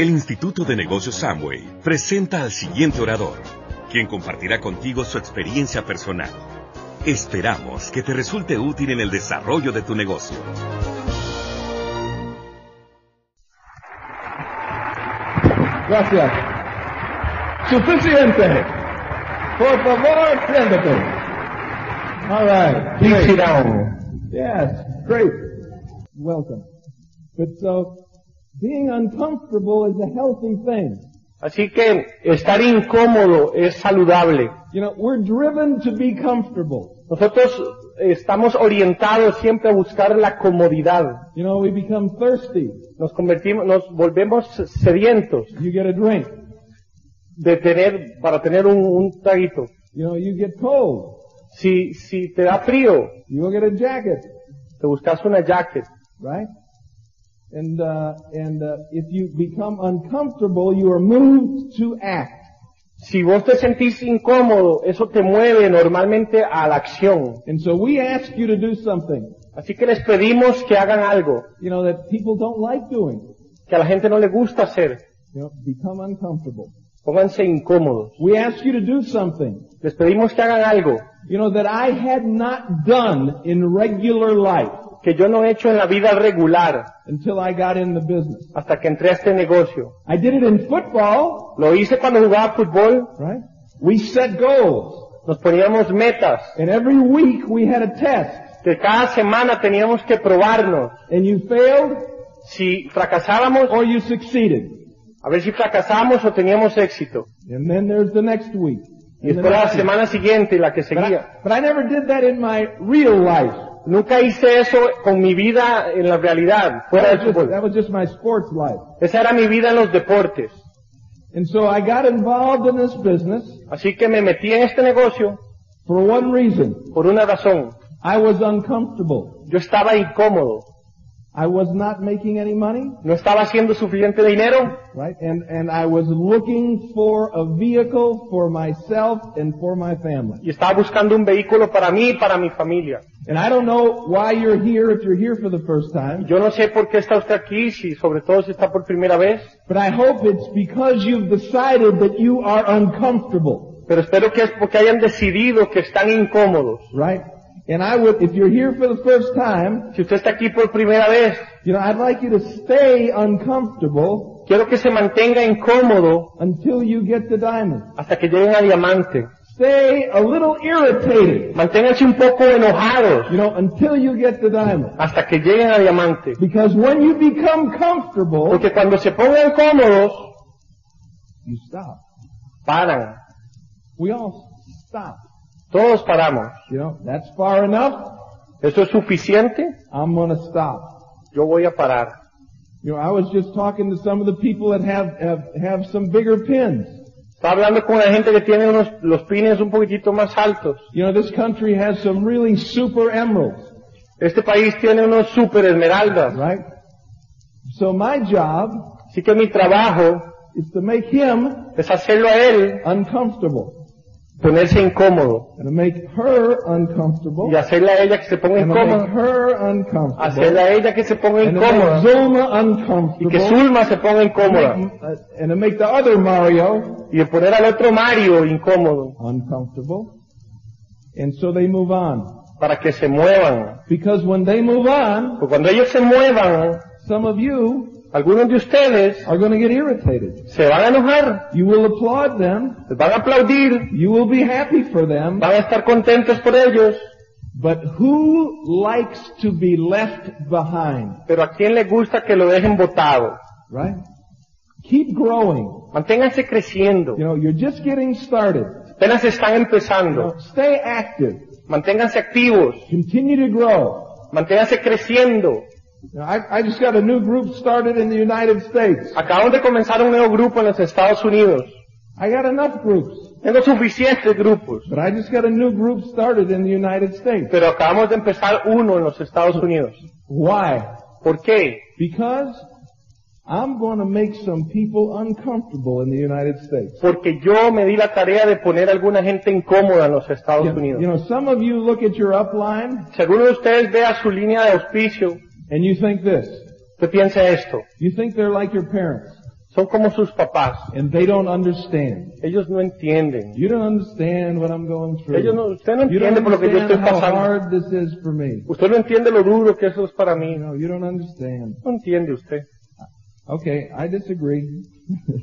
El Instituto de Negocios Samway presenta al siguiente orador, quien compartirá contigo su experiencia personal. Esperamos que te resulte útil en el desarrollo de tu negocio. Gracias. Suficiente. Por favor, siéntate. All right. Please sit Great. down. Yes, great. Welcome. But so, being uncomfortable is a healthy thing. Así que estar incómodo es saludable. You know, we're driven to be comfortable. Nosotros estamos orientados siempre a buscar la comodidad. You know, we become thirsty. Nos convertimos, nos volvemos sedientos You get a drink. de tener, para tener un, un traguito. You know, you get cold. Si, si te da frío, You go get a jacket, te buscas una jacket. right? And, uh, and, uh, if you become uncomfortable, you are moved to act. Si vos te sentís incómodo, eso te mueve normalmente a la acción. And so we ask you to do something, Así que les pedimos que hagan algo you know, that people don't like doing. que a la gente no le gusta hacer. You know, become uncomfortable. Pónganse incómodos. We ask you to do something, Les pedimos que hagan algo you know, that I had not done in regular life que yo no he hecho en la vida regular until I got in the business. hasta que entré a este negocio. I did it in football, Lo hice cuando jugaba fútbol, right? We set goals. nos poníamos metas, And every week we had a test. que cada semana teníamos que probarnos. And you failed Si fracasábamos, or you succeeded. a ver si o teníamos éxito. And then there's the next week. Y después la semana siguiente la que But I, seguía. but I never did that in my real life. Nunca hice eso con mi vida en la realidad, fuera That del was, just, fútbol. that was just my sports life. Esa era mi vida en los deportes. And so I got involved in this business Así que me metí en este negocio for one reason. por una razón. I was uncomfortable. Yo estaba incómodo. I was not making any money, No estaba haciendo suficiente dinero right? And, and I was looking for a vehicle for myself and for my family. y estaba buscando un vehículo para mí y para mi familia. And I don't know why you're here if you're here for the first time, Yo no sé por qué está usted aquí, si sobre todo si está por primera vez, but I hope it's because you've decided that you are uncomfortable, pero espero que es porque hayan decidido que están incómodos. right? And I would, if you're here for the first time, Si usted está aquí por primera vez, you know, I'd like you to stay uncomfortable quiero que se mantenga incómodo until you get the diamond. hasta que lleguen a diamante. Stay a little irritated, Manténganse un poco enojados you know, until you get the diamond. hasta que lleguen a diamante. Because when you become comfortable, Porque cuando se pongan cómodos, you stop. paran. We all stop. Todos paramos. You know, that's far enough. ¿Eso es suficiente? I'm gonna stop. Yo voy a parar. You know, I was just talking to some of the people that have, have, have some bigger pins. Estaba hablando con la gente que tiene unos, los pines un poquitito más altos. You know, this country has some really super emeralds, Este país tiene unos super esmeraldas. right? So my job Así que mi trabajo is to make him es hacerlo a él uncomfortable. Ponerse incómodo. And to make her uncomfortable. Y hacerle a ella que se ponga And to make incómoda. her uncomfortable. Hacerle a ella que se ponga And incómoda. Zulma Y que. Zulma se ponga incómoda. And make- and to make the other Mario Y poner al otro Mario incómodo. uncomfortable. And so they move on. Para que se muevan. Because when they move on, Porque cuando ellos se muevan, some of you algunos de ustedes are going to get irritated. se van a enojar. You will applaud them. Les van a aplaudir. You will be happy for them. Van a estar contentos por ellos. But who likes to be left behind? Pero a quién le gusta que lo dejen botado. Right? Keep growing. Manténganse creciendo. You know, you're just getting started. Apenas están You know, empezando. stay active. Manténganse activos. Continue to grow. Manténganse creciendo. I, I just got a new group started in the United States. Acabamos de comenzar un nuevo grupo en los Estados Unidos. I got enough groups, Tengo suficientes grupos, but I just got a new group started in the United States. pero acabamos de empezar uno en los Estados Unidos. Why? ¿Por qué? Because I'm going to make some people uncomfortable in the United States. Porque yo me di la tarea de poner a alguna gente incómoda en los Estados You, Unidos. you know, some of you look at your upline ustedes vea su línea de auspicio, and you think this. usted piensa esto. You think they're like your parents Son como sus papás. and they don't understand. Ellos no entienden. You don't understand what I'm going through. Ellos no, usted no you don't entiende por lo que yo estoy understand how pasando. hard this is for me. Usted no entiende lo duro que eso es para mí. You you don't understand. No entiende usted. Okay, I disagree.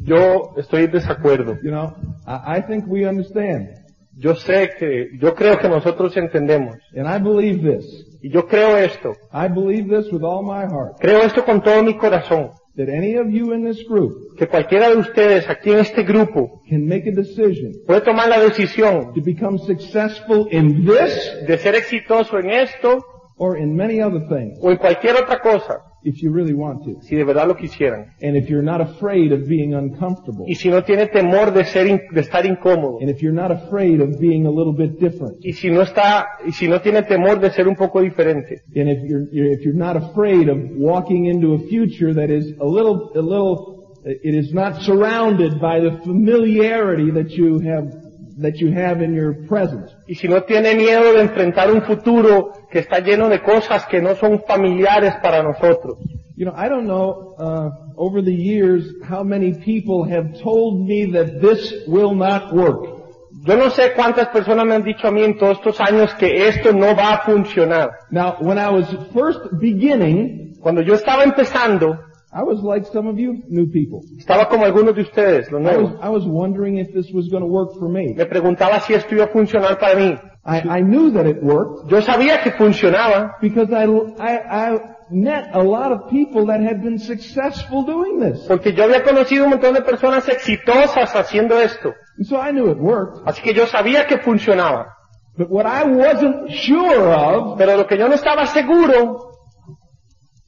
Yo estoy en desacuerdo. you know, I, I think we understand. Yo sé que, yo creo que nosotros entendemos. And I believe this. Y yo creo esto. I believe this with all my heart. Creo esto con todo mi corazón. That any of you in this group Que cualquiera de ustedes aquí en este grupo can make a decision puede tomar la decisión to become successful in this de ser exitoso en esto or in many other things o en cualquier otra cosa, if you really want to. si de verdad lo quisieran. And if you're not afraid of being uncomfortable. Y si no tiene temor de ser, in- de estar incómodo. And if you're not afraid of being a little bit different. Y si no está, y si no tiene temor de ser un poco diferente. And if you're, you're if you're not afraid of walking into a future that is a little a little it is not surrounded by the familiarity that you have that you have in your present. Y si no tiene miedo de enfrentar un futuro que está lleno de cosas que no son familiares para nosotros. You know, I don't know uh, over the years how many people have told me that this will not work. Yo no sé cuántas personas me han dicho a mí en todos estos años que esto no va a funcionar. Now, when I was first beginning, Cuando yo estaba empezando, I was like some of you new people. estaba como algunos de ustedes, los I was. I was wondering if this was going to work for me. Me preguntaba si esto iba a funcionar para mí. I, I knew that it worked Yo sabía que funcionaba because I, I, I met a lot of people that had been successful doing this. porque yo había conocido un montón de personas exitosas haciendo esto. And so I knew it worked. Así que yo sabía que funcionaba. But what I wasn't sure of Pero lo que yo no estaba seguro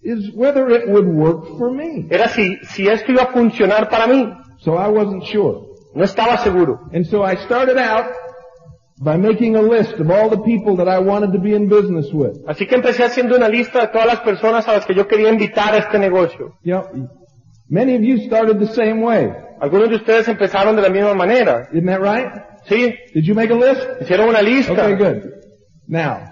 is whether it would work for me. era si, si esto iba a funcionar para mí. So I wasn't sure. No estaba seguro. And so I started out by making a list of all the people that I wanted to be in business with. Así que empecé haciendo una lista de todas las personas a las que yo quería invitar a este negocio. You know, many of you started the same way. Algunos de ustedes empezaron de la misma manera. Isn't that right? ¿Sí? Did you make a list? Hicieron una lista. Okay, good. Now,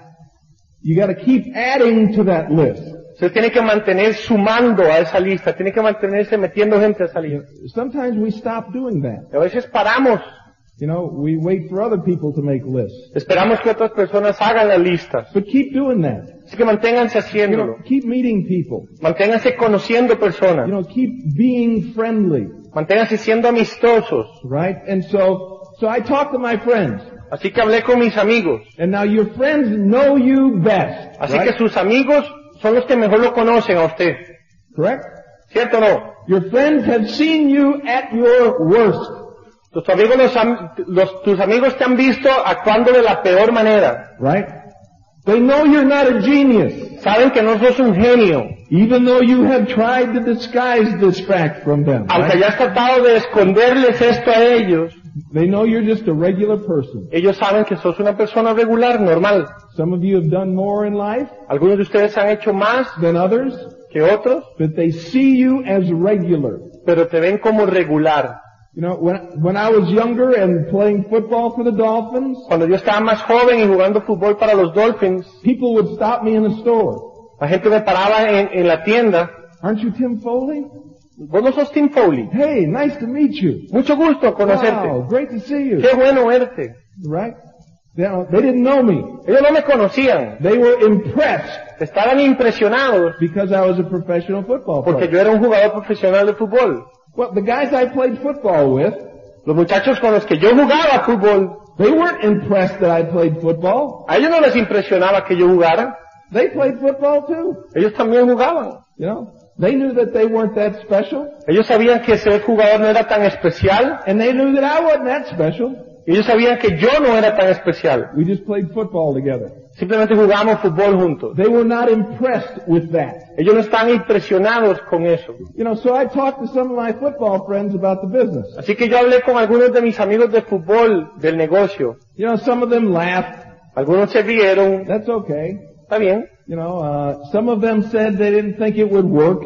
you gotta keep adding to that list. Usted tiene que mantener sumando a esa lista. Tiene que mantenerse metiendo gente a esa lista. Sometimes we stop doing that. A veces paramos. You know, we wait for other people to make lists. Esperamos que otras personas hagan las listas. But keep doing that. Así que manténganse You haciéndolo. know, keep meeting people. Manténganse conociendo You personas. know, keep being friendly. Manténganse siendo amistosos. Right? And so, so I talked to my friends. Así que hablé con mis amigos. And now your friends know you best. Así right? que sus amigos son los que mejor lo conocen a usted. Correct? ¿Cierto o no? Your friends have seen you at your worst. Tus amigos, los los- tus amigos te han visto actuando de la peor manera. Right? They know you're not a genius. Saben que no sos un genio. Even though you have tried to disguise this fact from them. Aunque right? hayas tratado de esconderles esto a ellos, They know you're just a regular person. ellos saben que sos una persona regular, normal. Some of you have done more in life Algunos de ustedes han hecho más than others, que otros, but they see you as regular. pero te ven como regular. You know, when, when I was younger and playing football for the Dolphins, Cuando yo estaba más joven y jugando fútbol para los Dolphins, people would stop me in the store. la gente me paraba en, en la tienda. Aren't you Tim Foley? Vos no sos Tim Foley. Hey, nice to meet you. Mucho gusto conocerte. Wow, great to see you. Qué bueno verte. Right? They, didn't know me. Ellos no me conocían. They were impressed Estaban impresionados because I was a professional football porque player. yo era un jugador profesional de fútbol. Well, the guys I played football with, Los muchachos con los que yo jugaba fútbol, they weren't impressed that I played football. a ellos no les impresionaba que yo jugara. They played football too. Ellos también jugaban. You know, they knew that they weren't that special, Ellos sabían que ser jugador no era tan especial and they knew that I wasn't that special. Ellos sabían que yo no era tan especial. We just played football together. Simplemente jugábamos fútbol juntos. They were not impressed with that. Ellos no estaban impresionados con eso. You know, so I talked to some of my football friends about the business. Así que yo hablé con algunos de mis amigos de fútbol del negocio. You know, some of them laughed. Algunos se rieron. That's okay. Está bien. You know, uh, some of them said they didn't think it would work.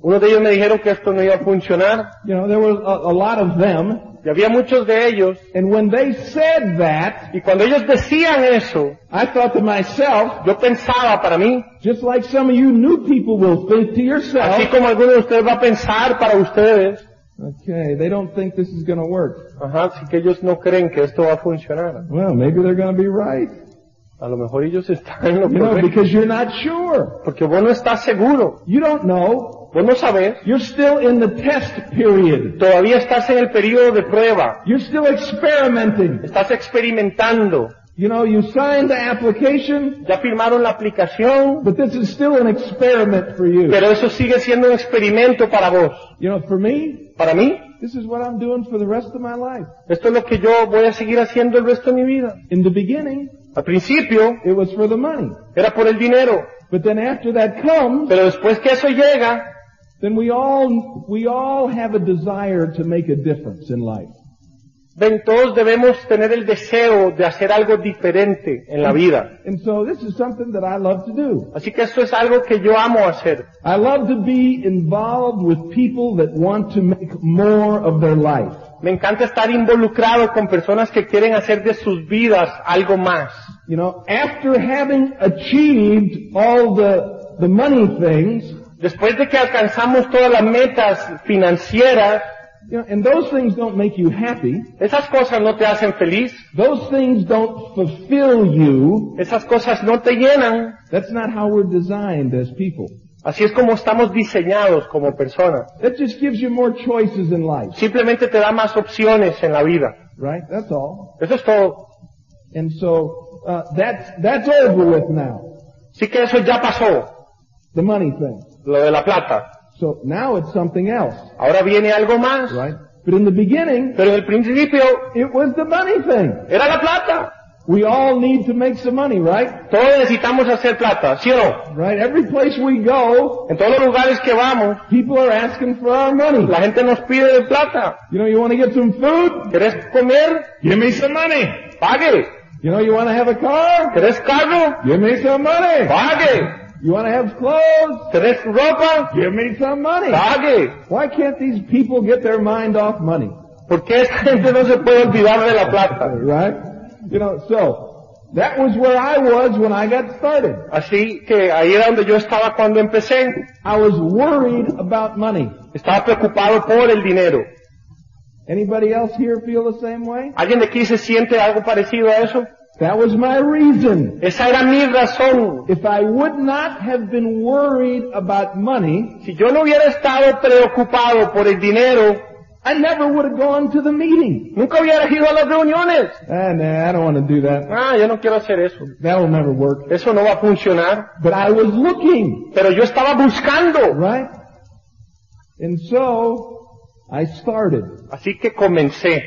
Unos de ellos me dijeron que esto no iba a funcionar. You know, there were a, a lot of them. Y había muchos de ellos. And when they said that, Y cuando ellos decían eso, I thought to myself, yo pensaba para mí, just like some of you new people will think to yourself, así como algunos de ustedes va a pensar para ustedes, okay, they don't think this is going to work. ajá, así que ellos no creen que esto va a funcionar. Well, maybe they're going to be right. A lo mejor ellos están en lo You know, correcto. because you're not sure. Porque vos no estás seguro. You don't know. Vos no sabes. You're still in the test period. Todavía estás en el periodo de prueba. You're still experimenting. Estás experimentando. You know, you signed the application, Ya firmaron la aplicación, but this is still an experiment for you. pero eso sigue siendo un experimento para vos. You know, for me, Para mí, this is what I'm doing for the rest of my life. esto es lo que yo voy a seguir haciendo el resto de mi vida. In the beginning, Al principio it was for the money. era por el dinero, But then after that comes, pero después que eso llega, then we all, we all have a desire to make a difference in life. ven, todos debemos tener el deseo de hacer algo diferente en la vida. And so this is something that I love to do. Así que esto es algo que yo amo hacer. I love to be involved with people that want to make more of their life. Me encanta estar involucrado con personas que quieren hacer de sus vidas algo más. You know, after having achieved all the, the money things, Después de que alcanzamos todas las metas financieras, you know, and those things don't make you happy. esas cosas no te hacen feliz, Those things don't fulfill you. esas cosas no te llenan. That's not how we're designed as people. Así es como estamos diseñados como personas. That just gives you more choices in life, Simplemente te da más opciones en la vida. right? That's all. Eso es todo. And so, uh, that's, that's over with now. Así que eso ya pasó, The money thing. lo de la plata. So now it's something else, Ahora viene algo más. right? But in the beginning, Pero en el principio it was the money thing. era la plata. We all need to make some money, right? Todos necesitamos hacer plata, ¿sí o no? Right? Every place we go, En todos los lugares que vamos, people are asking for our money. la gente nos pide de plata. You know, you want to get some food? ¿Querés comer? Give me some money. Pague. You know, you want to have a car? ¿Querés carro? Give me some money. Pague. You want to have clothes? ¿Querés ropa? Give me some money. Pague. Why can't these people get their mind off money? ¿Por qué esta gente no se puede olvidar de la plata? Right? You know, so, that was where I was when I got started. Así que ahí era donde yo estaba cuando empecé. I was worried about money. Estaba preocupado por el dinero. Anybody else here feel the same way? ¿Alguien de aquí se siente algo parecido a eso? That was my reason. Esa era mi razón. If I would not have been worried about money, Si yo no hubiera estado preocupado por el dinero, I never would have gone to the meeting. nunca hubiera ido a las reuniones. Ah, nah, I don't want to do that. Ah, yo no quiero hacer eso. That'll never work. Eso no va a funcionar. But I was looking, Pero yo estaba buscando. right? And so, I started. Así que comencé.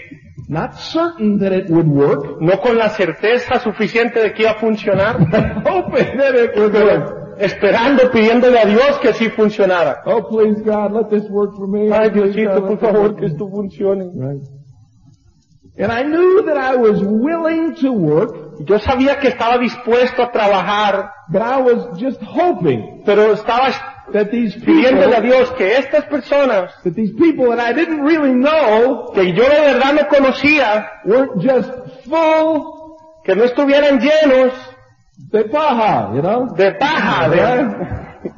Not certain that it would work, No con la certeza suficiente de que iba a funcionar, hoping that it would work. Esperando, pidiéndole a Dios que sí funcionara. Oh, please God, let this work for me. Ay, Diosito, por favor, que esto funcione. Right. And I knew that I was willing to work, Yo sabía que estaba dispuesto a trabajar, but I was just hoping pero estaba that these pidiéndole a people, Dios que estas personas that these people that I didn't really know que yo de verdad no conocía, weren't just full que no estuvieran llenos de paja, you know? de paja. Right?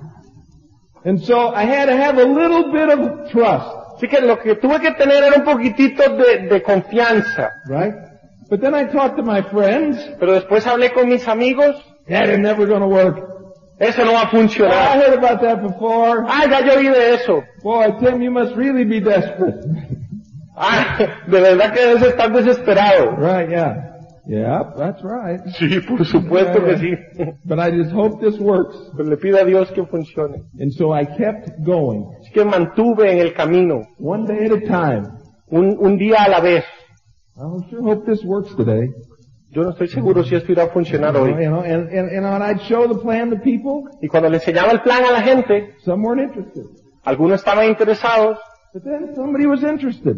And so I had to have a little bit of trust, Así que lo que tuve que tener era un poquitito de, de confianza. right? But then I talked to my friends. Pero después hablé con mis amigos, That is never going to work. eso no va a Oh, I funcionar. heard about that before. Ah, ya yo oí de eso. Boy, Tim, you must really be desperate. Ah, de verdad que debes estar desesperado. right, yeah. Yeah, that's right. Sí, por supuesto que sí. But I just hope this works. Pero le pido a Dios que funcione. And so I kept going, Así que mantuve en el camino, one day at a time. un, un día a la vez. I sure hope this works today. Yo no estoy seguro si esto irá a funcionar hoy. know, and, and, and when I'd show the plan to people, Y cuando le enseñaba el plan a la gente, some weren't interested. algunos estaban interesados, But then somebody was interested.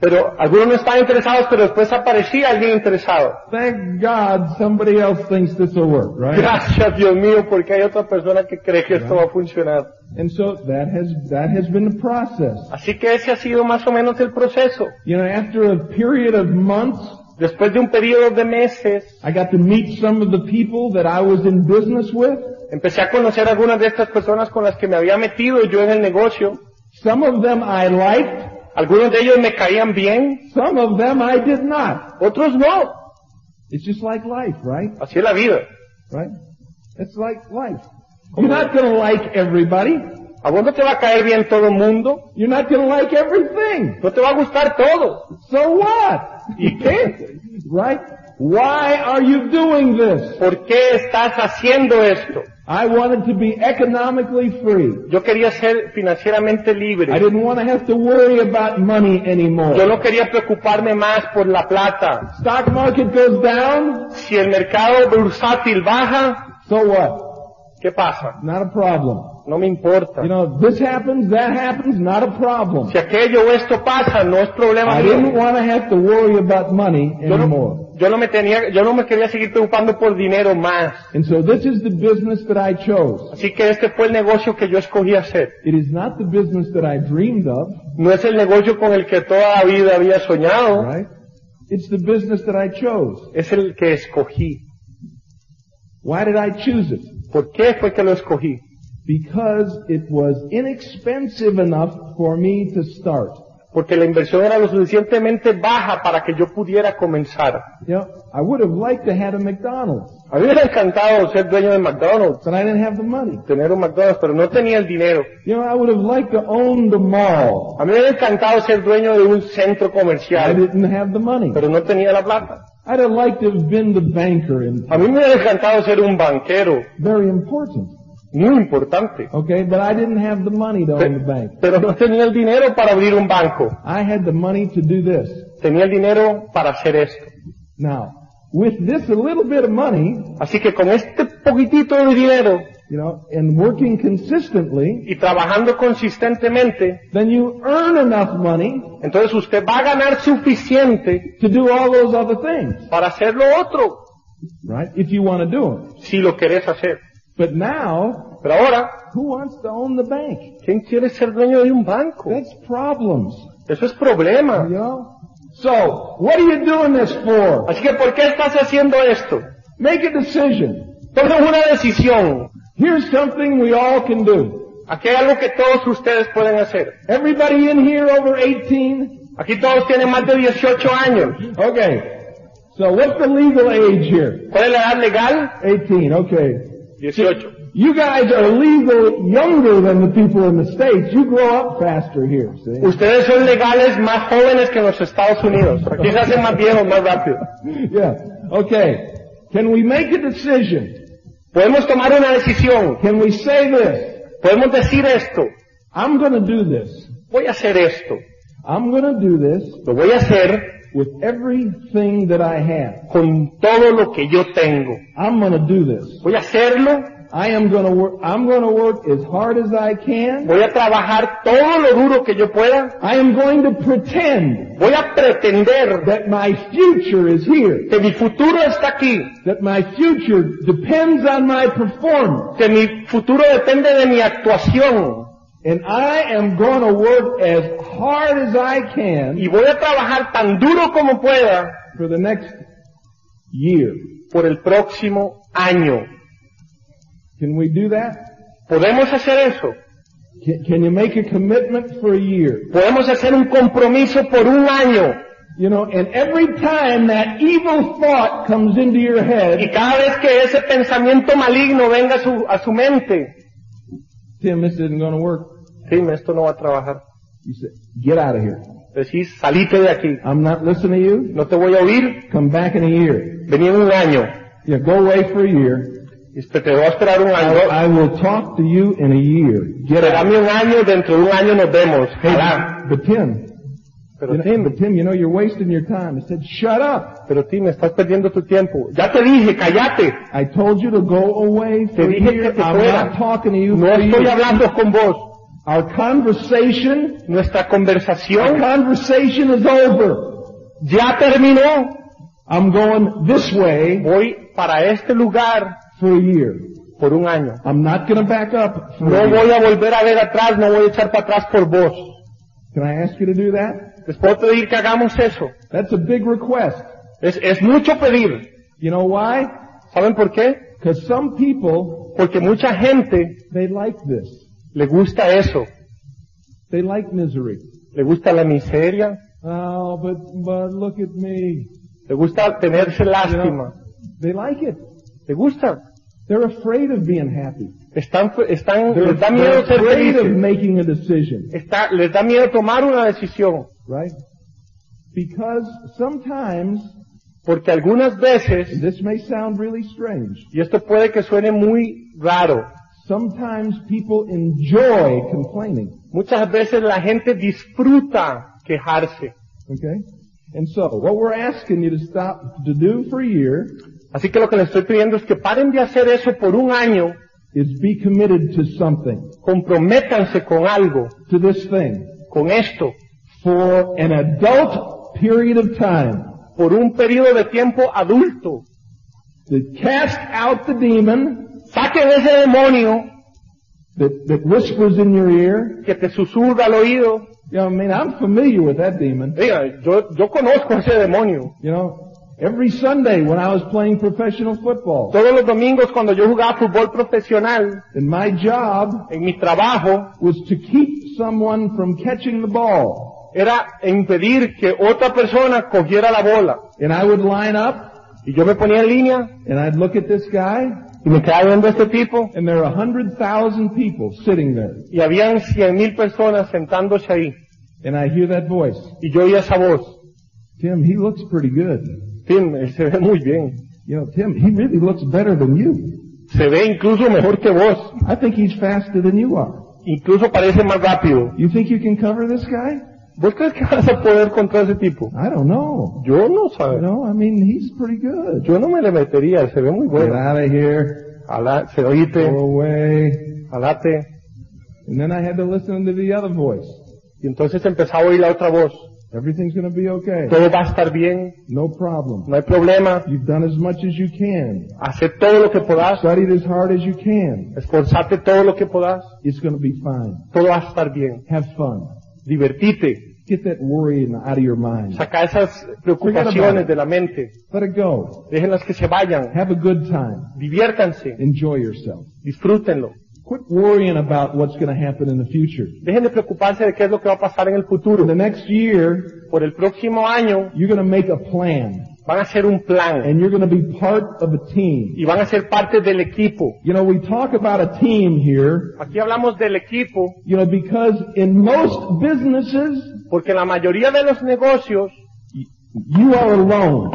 Pero algunos no estaban interesados, pero después aparecía alguien interesado. Thank God somebody else thinks this will work, right? Gracias Dios mío, porque hay otra persona que cree que esto va a funcionar. And so that has, that has been the process. Así que ese ha sido más o menos el proceso. You know, after a period of months, Después de un periodo de meses, I got to meet some of the people that I was in business with. empecé a conocer algunas de estas personas con las que me había metido yo en el negocio. Some of them I liked, Algunos de ellos me caían bien, some of them I did not. otros no. It's just like life, right? Así es la vida. Right? It's like life. You're not gonna like everybody. A vos no te va a caer bien todo el mundo, You're not gonna like everything. no te va a gustar todo. So what? ¿Y qué? Right? Why are you doing this? ¿Por qué estás haciendo esto? I wanted to be economically free. Yo quería ser financieramente I libre. didn't want to have to worry about money anymore. Yo no quería preocuparme más por la plata. Stock market goes down, Si el mercado bursátil baja, so what? ¿qué pasa? Not a problem. No me importa. You know, this happens, that happens, not a problem. Si aquello o esto pasa, no es problema I didn't want to have to worry about money Yo anymore. no, yo no me tenía, yo no me quería seguir preocupando por dinero más. And so this is the business that I chose. Así que este fue el negocio que yo escogí hacer. It is not the business that I dreamed of, No es el negocio con el que toda la vida había soñado, right? It's the business that I chose. es el que escogí. Why did I choose it? ¿Por qué fue que lo escogí? Because it was inexpensive enough for me to start. Porque la inversión era lo suficientemente baja para que yo pudiera comenzar. You know, I would have liked to have a McDonald's, A mí me hubiera encantado ser dueño de McDonald's, but I didn't have the money. tener un McDonald's, pero no tenía el dinero. You know, I would have liked to own the mall. A mí me hubiera encantado ser dueño de un centro I comercial, didn't have the money. pero no tenía la plata. I'd have liked to have been the banker in A mí me hubiera encantado ser un banquero, very important. Muy importante, Okay, but I didn't have the money to own the bank. pero no tenía el dinero para abrir un banco. I had the money to do this. Tenía el dinero para hacer esto. Now, with this a little bit of money, Así que con este poquitito de dinero you know, and working consistently, y trabajando consistentemente, then you earn enough money entonces usted va a ganar suficiente to do all those other things, para hacer lo otro, right? If you want to do them. si lo querés hacer. But now, Pero ahora, who wants to own the bank? ¿quién quiere ser dueño de un banco? That's problems, Eso es problema. you know? So, what are you doing this for? Así que, ¿por qué estás haciendo esto? Make a decision. Toma una decisión. Here's something we all can do. Aquí hay algo que todos ustedes pueden hacer. Everybody in here over 18? Aquí todos tienen más de 18 años. Okay. So what's the legal age here? ¿Cuál es la edad legal? 18, okay. 18. You guys are legal younger than the people in the States. You grow up faster here, see? Ustedes son legales más jóvenes que en los Estados Unidos. Aquí se hacen más viejos más rápido. Yeah. Okay. Can we make a decision? Podemos tomar una decisión. Can we say this? Podemos decir esto. I'm gonna do this. Voy a hacer esto. I'm gonna do this Lo voy a hacer with everything that I have. con todo lo que yo tengo. I'm gonna do this. Voy a hacerlo. I am gonna work, I'm gonna work as hard as I can. Voy a trabajar todo lo duro que yo pueda. I am going to pretend Voy a pretender that my future is here. que mi futuro está aquí. That my future depends on my performance. Que mi futuro depende de mi actuación. And I am going to work as hard as I can Y voy a trabajar tan duro como pueda for the next year. por el próximo año. Can we do that? ¿Podemos hacer eso? Can, can you make a commitment for a year? Podemos hacer un compromiso por un año. You know, and every time that evil thought comes into your head, Y cada vez que ese pensamiento maligno venga a su, a su mente, Tim, this isn't going to work. Sí, esto no va a trabajar. You say, get out of here. Decís, salite de aquí. I'm not listening to you. No te voy a oír. Come back in a year. Vení en un año. Yeah, go away for a year. Te voy a esperar un año. I, I will talk to you in a year. Get. Esperame un año, dentro de un año nos vemos. Hey, but Tim, Pero You know, Tim, but Tim, you know, you're wasting your time. I said, shut up. pero Tim, estás perdiendo tu tiempo. Ya te dije, cállate. I told you to go away for Te a dije year. que te I'm fuera. not talking to you No for estoy hablando con vos. Our conversation, Nuestra our conversación conversation is over. ya terminó. I'm going this way Voy para este lugar for a year. por un año. I'm not going to back up for No a year. voy a volver a ver atrás, no voy a echar para atrás por vos. Can I ask you to do that? Les puedo pedir que hagamos eso. That's a big request. Es, es mucho pedir. You know why? ¿Saben por qué? Because some people, Porque mucha gente they like this. Le gusta eso. They like misery. Le gusta la miseria, Oh, but, but look at me. le gusta tenerse You know, lástima. they like it. Le gusta. They're afraid of being happy. Están, están, They're, les da miedo ser afraid of making a decision, Está, les da miedo tomar una decisión. right? Because sometimes, Porque algunas veces, this may sound really strange, y esto puede que suene muy raro, sometimes people enjoy complaining, muchas veces la gente disfruta quejarse. okay? And so, what we're asking you to stop, to do for a year Así que lo que les estoy pidiendo es que paren de hacer eso por un año, is be committed to something, comprométanse con algo, to this thing, con esto, for an adult period of time. por un periodo de tiempo adulto. To cast out the demon Saquen ese demonio that, that whispers in your ear. que te susurra al oído. You know, I mean, I'm familiar with that demon. Yo, yo conozco ese demonio. You know, every Sunday when I was playing professional football, Todos los domingos cuando yo jugaba fútbol profesional, and my job en mi trabajo, was to keep someone from catching the ball. era impedir que otra persona cogiera la bola. And I would line up, Y yo me ponía en línea and I'd look at this guy, y me quedaba viendo a este tipo and there are a hundred thousand people sitting there. y habían cien mil personas sentándose ahí. And I hear that voice, Y yo oía esa voz. Tim, he looks pretty good. Tim, él se ve muy bien. You know, Tim, he really looks better than you. Se ve incluso mejor que vos. I think he's faster than you are. Incluso parece más rápido. You think you can cover this guy? ¿Vos crees que vas a poder contra ese tipo? I don't know. Yo no sé. know, I mean, he's pretty good. Yo no me le metería, se ve muy Get bueno. out of here. Alá, se oíte, Go away. alate. And then I had to listen to the other voice. Y entonces empezaba a oír la otra voz. Everything's going to be okay. Todo va a estar bien, No problem. no hay problema. You've done as much as you can. Hace todo lo que podás, Studied as hard as you can. esforzate todo lo que podás. It's going to be fine. Todo va a estar bien. Have fun. Divertite. Get that worry out of your mind. Saca esas preocupaciones de la mente. Let it go. Déjenlas que se vayan. Have a good time. Diviértanse. Enjoy yourself. Disfrútenlo. Quit worrying about what's going to happen in the future. Dejen de preocuparse de qué es lo que va a pasar en el futuro. For the next year, Por el próximo año you're going to make a plan. Van a hacer un plan And you're going to be part of a team. y van a ser parte del equipo. You know, we talk about a team here, Aquí hablamos del equipo you know, because in most businesses, porque en la mayoría de los negocios you are alone.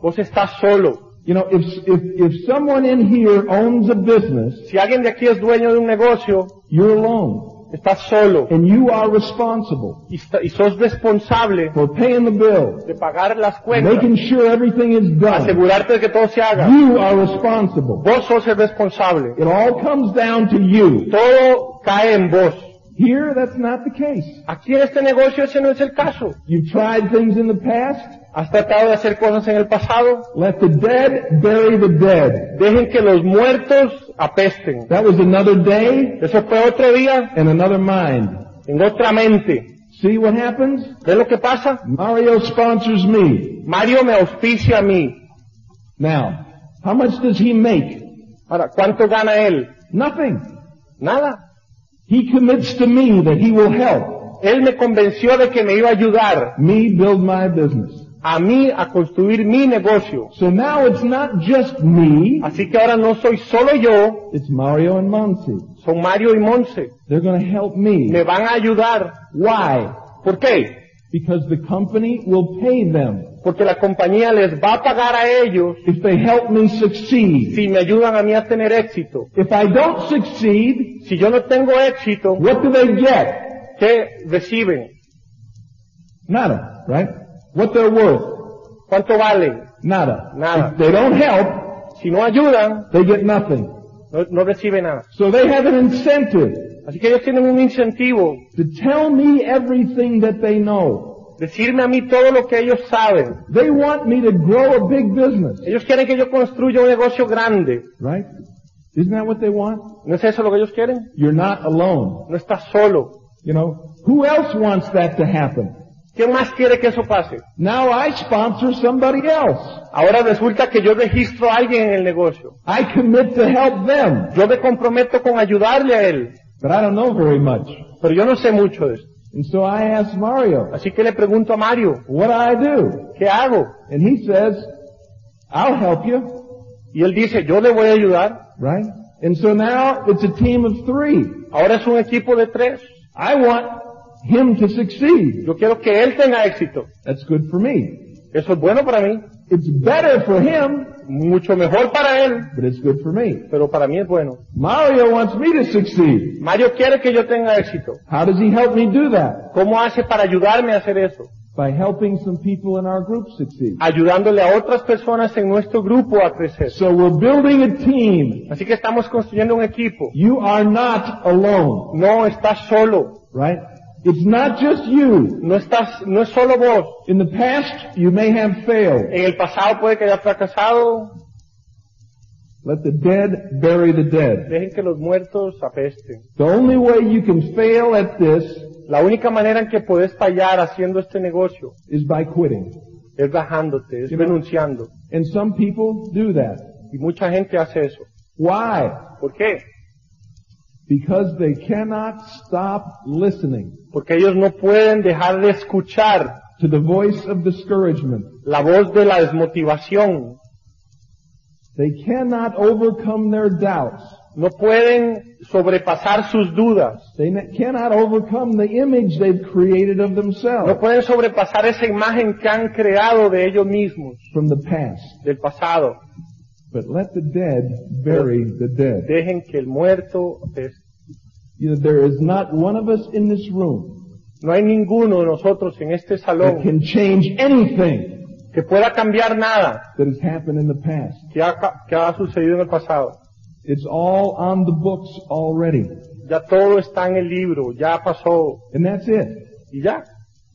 vos estás solo. You know, if, if, if someone in here owns a business, Si alguien de aquí es dueño de un negocio, you're alone. Estás solo And you are responsible y, y sos responsable for paying the bill. de pagar las cuentas, making sure everything is done. asegurarte de que todo se haga. You are responsible. Vos sos el responsable. It all comes down to you. Todo cae en vos. Here, that's not the case. Aquí en este negocio ese no es el caso. You've tried things in the past. Has tratado de hacer cosas en el pasado. Let the dead bury the dead. Dejen que los muertos apesten. That was another day Eso fue otro día and another mind. en otra mente. See what happens? ¿Ves lo que pasa? Mario sponsors me. Mario me auspicia a mí. Now, how much does he make? Ahora, ¿cuánto gana él? Nothing. Nada. He commits to me that he will help Él me convenció de que me iba a ayudar me build my business. A mí a construir mi negocio. So now it's not just me, Así que ahora no soy solo yo, it's Mario and Monsi. son Mario y Monse. They're going to help me. Me van a ayudar. Why? ¿Por qué? Because the company will pay them Porque la compañía les va a pagar a ellos if they help me succeed. si me ayudan a mí a tener éxito. If I don't succeed, Si yo no tengo éxito, what do they get? ¿qué reciben? Nada, right? What they're worth? ¿Cuánto valen? Nada. Nada. If they don't help, Si no ayudan, they get nothing. no, no reciben nada. So they have an incentive Así que ellos tienen un incentivo, to tell me everything that they know. decirme a mí todo lo que ellos saben. They want me to grow a big business, Ellos quieren que yo construya un negocio grande. right? Isn't that what they want? ¿No es eso lo que ellos quieren? You're not alone. No estás solo. You know, who else wants that to happen? ¿Quién más quiere que eso pase? Now I sponsor somebody else. Ahora resulta que yo registro a alguien en el negocio. I commit to help them, Yo me comprometo con ayudarle a él, but I don't know very much. pero yo no sé mucho de esto. And so I asked Mario, Así que le pregunto a Mario, what do I do? ¿qué hago? And he says, I'll help you, Y él dice, yo le voy a ayudar. right? And so now it's a team of three. Ahora es un equipo de tres. I want him to succeed. Yo quiero que él tenga éxito. That's good for me. Eso es bueno para mí, It's better for him, mucho mejor para él, but it's good for me. pero para mí es bueno. Mario wants me to succeed. Mario quiere que yo tenga éxito. How does he help me do that? ¿Cómo hace para ayudarme a hacer eso? By helping some people in our group succeed. Ayudándole a otras personas en nuestro grupo a crecer. So we're building a team. Así que estamos construyendo un equipo. You are not alone, No estás solo. right? It's not just you. No estás, no es solo vos. In the past, you may have failed. En el pasado puede que haya fracasado. Let the dead bury the dead. Dejen que los muertos apesten. The only way you can fail at this La única manera en que puedes fallar haciendo este negocio is by quitting. es bajándote, es You know- renunciando. And some people do that. Y mucha gente hace eso. Why? ¿Por qué? Because they cannot stop listening Porque ellos no pueden dejar de escuchar to the voice of discouragement. la voz de la desmotivación. They cannot overcome their doubts. No pueden sobrepasar sus dudas. They cannot overcome the image they've created of No themselves pueden sobrepasar esa imagen que han creado de ellos mismos, from the past. del pasado. But let the dead bury the dead. Dejen que el muerto apeste. You know, there is not one of us in this room No hay ninguno de nosotros en este that salón can change anything que pueda cambiar nada that has happened in the past. que ha, que ha sucedido en el pasado. It's all on the books already. Ya todo está en el libro, ya pasó And that's it. y ya.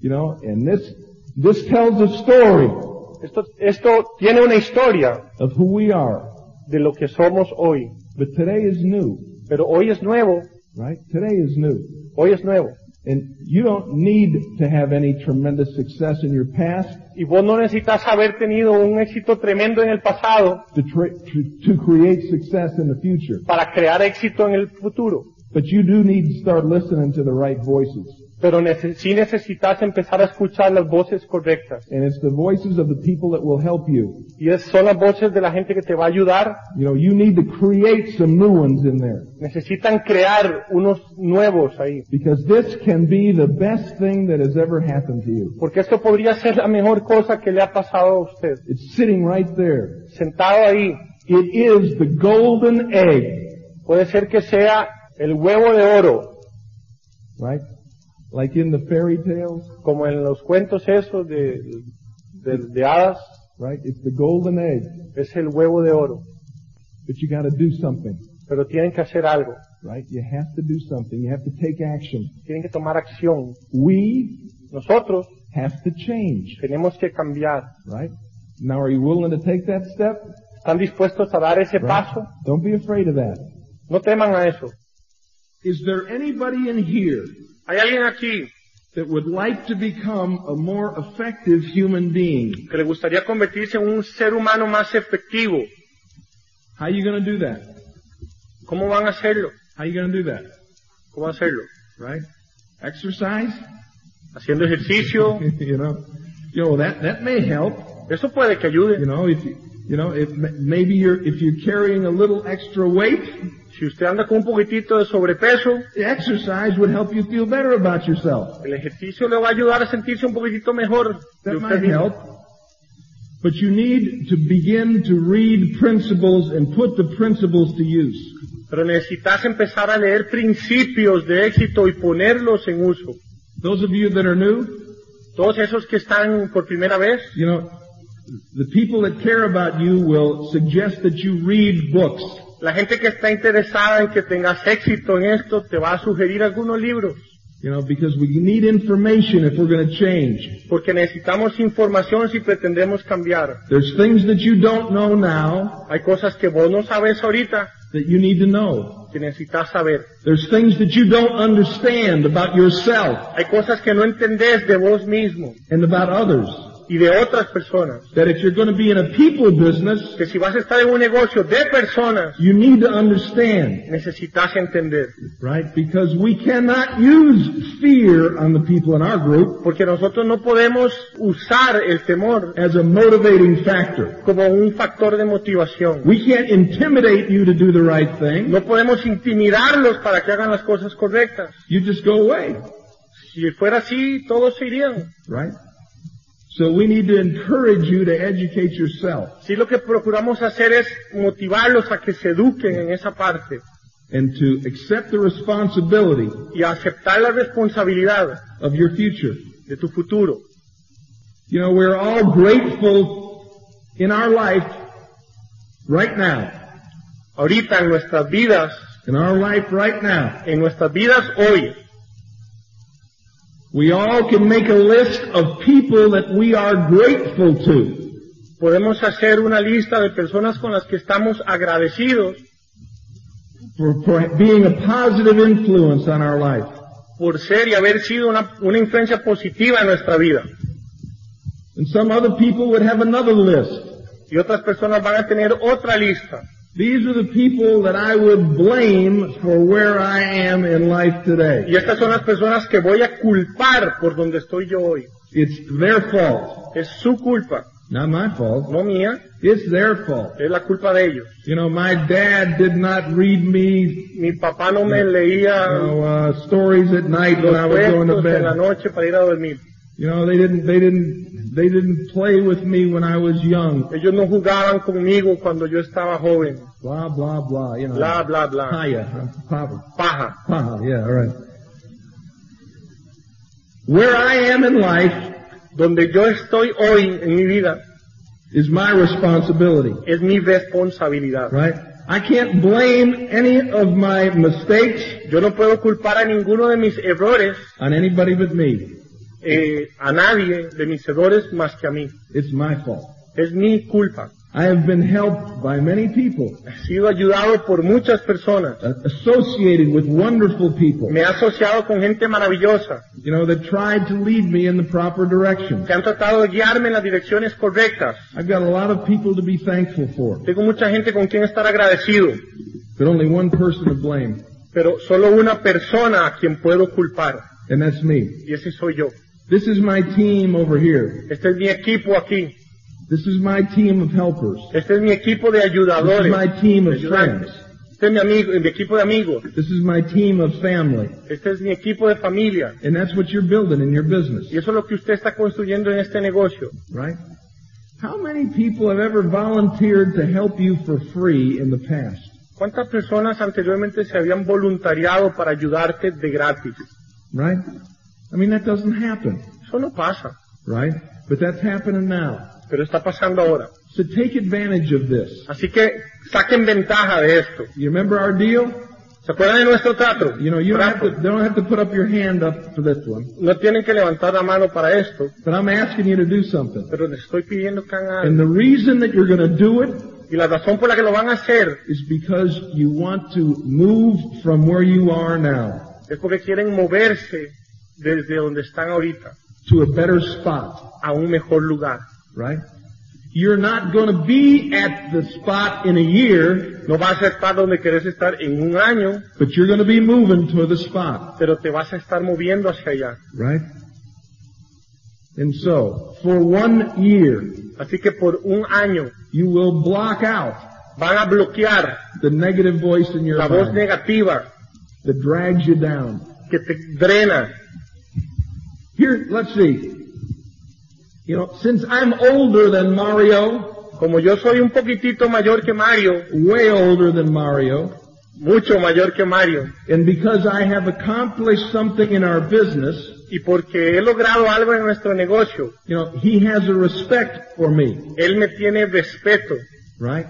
You know, and this, this tells a story Esto, esto tiene una historia of who we are. de lo que somos hoy, But today is new, pero hoy es nuevo, right? Today is new. hoy es nuevo. And you don't need to have any tremendous success in your past Y vos no necesitas haber tenido un éxito tremendo en el pasado to, tra- to, to create success in the future. para crear éxito en el futuro. But you do need to start listening to the right voices. Pero sí necesitas empezar a escuchar las voces correctas. And it's the voices of the people that will help you. Y es- son las voces de la gente que te va a ayudar. You know, you need to create some new ones in there. Necesitan crear unos nuevos ahí. Because this can be the best thing that has ever happened to you. Porque esto podría ser la mejor cosa que le ha pasado a usted. It's sitting right there. Sentado ahí. It is the golden egg, Puede ser que sea el huevo de oro, right? Like in the fairy tales, como en los cuentos esos de, de, de hadas. right? It's the golden egg. Es el huevo de oro. But you gotta do something, Pero tienen que hacer algo. right? You have to do something. You have to take action. Tienen que tomar acción. We Nosotros have to change, tenemos que cambiar. right? Now are you willing to take that step? ¿Están dispuestos a dar ese Right? paso? Don't be afraid of that. No teman a eso. Is there anybody in here Hay alguien aquí that would like to become a more effective human being? que le gustaría convertirse en un ser humano más efectivo. How are you going to do that? ¿Cómo van a hacerlo? How are you going to do that? ¿Cómo hacerlo? Right? Exercise? Haciendo ejercicio. you know, you know that that may help. Eso puede que ayude. You know, if you, you know, if maybe you're if you're carrying a little extra weight, Si usted anda con un poquitito de sobrepeso, the exercise would help you feel better about yourself. el ejercicio le va a ayudar a sentirse un poquitito mejor de That usted might mismo. help. But you need to begin to read principles and put the principles to use. Pero necesitas empezar a leer principios de éxito y ponerlos en uso. Those of you that are new, Todos esos que están por primera vez, You know, the people that care about you will suggest that you read books. La gente que está interesada en que tengas éxito en esto, te va a sugerir algunos libros. You know, because we need information if we're going to change. Porque necesitamos información si pretendemos cambiar. There's things that you don't know now Hay cosas que vos no sabes ahorita that you need to know. que necesitas saber. There's things that you don't understand about yourself Hay cosas que no entendés de vos mismo and about others. Y de otras personas. That if you're going to be in a people business, Que si vas a estar en un negocio de personas, you need to understand, necesitas entender. right? Because we cannot use fear on the people in our group Porque nosotros no podemos usar el temor as a motivating factor. como un factor de motivación. We can't intimidate you to do the right thing. No podemos intimidarlos para que hagan las cosas correctas. You just go away, Si fuera así, todos se irían. right? So we need to encourage you to educate yourself Sí, lo que procuramos hacer es motivarlos a que se eduquen en esa parte and to accept the responsibility y aceptar la responsabilidad of your future. de tu futuro. You know, we're all grateful in our life right now. Ahorita en nuestras vidas, In our life right now. en nuestras vidas hoy, We all can make a list of people that we are grateful to. podemos hacer una lista de personas con las que estamos agradecidos For, for being a positive influence on our life. por ser y haber sido una, una influencia positiva en nuestra vida. And some other people would have another list. Y otras personas van a tener otra lista. These are the people that I would blame for where I am in life today. Y estas son las personas que voy a culpar por donde estoy yo hoy. It's their fault. Es su culpa, Not my fault. no mía, It's their fault. es la culpa de ellos. You know, my dad did not read me Mi papá no me you leía know, uh, stories at night when I was going to en la bed. noche para ir a dormir. You know, they didn't, they didn't, they didn't play with me when I was young. Ellos no jugaban conmigo cuando yo estaba joven. Blah, blah, blah, you know. Bla, bla, bla. Paya, huh? Papa. Paja. Paha, yeah, all right. Where I am in life Donde yo estoy hoy en mi vida is my responsibility, es mi responsabilidad. right? I can't blame any of my mistakes Yo no puedo culpar a ninguno de mis errores, on anybody but me. eh, a nadie de mis errores más que a mí. It's my fault. Es mi culpa. I have been helped by many people, He sido ayudado por muchas personas. associated with wonderful people, Me he asociado con gente maravillosa you know, that tried to lead me in the proper direction. que han tratado de guiarme en las direcciones correctas. I've got a lot of people to be thankful for, Tengo mucha gente con quien estar agradecido, but only one person to blame, pero solo una persona a quien puedo culpar, and that's me. y ese soy yo. This is my team over here. Este es mi equipo aquí. This is my team of helpers. Este es mi equipo de ayudadores. This is my team of friends. Este es mi amigo, mi equipo de amigos. This is my team of family. Este es mi equipo de familia. And that's what you're building in your business, Y eso es lo que usted está construyendo en este negocio. right? How many people have ever volunteered to help you for free in the past? ¿Cuántas personas anteriormente se habían voluntariado para ayudarte de gratis? Right? I mean, that doesn't happen, Eso no pasa, right? But that's happening now. Pero está pasando ahora. So take advantage of this. Así que saquen ventaja de esto. You remember our deal? ¿Se acuerdan de nuestro trato? You know, you don't have to, don't have to put up your hand up for this one, No tienen que levantar la mano para esto, but I'm asking you to do something. pero les estoy pidiendo que hagan algo. And the reason that you're going to do it Y la razón por la que lo van a hacer is because you want to move from where you are now es porque quieren moverse desde donde están ahorita to a better spot, a un mejor lugar. Right? You're not going to be at the spot in a year, No vas a estar donde querés estar en un año, but you're going to be moving to the spot, pero te vas a estar moviendo hacia allá. right? And so, for one year, Así que por un año you will block out van a bloquear the negative voice in your la voz mind negativa that drags you down. que te drena. Here, let's see. You know, since I'm older than Mario, Como yo soy un poquitito mayor que Mario, way older than Mario, mucho mayor que Mario. And because I have accomplished something in our business, Y porque he logrado algo en nuestro negocio, you know, he has a respect for me, él me tiene respeto. right?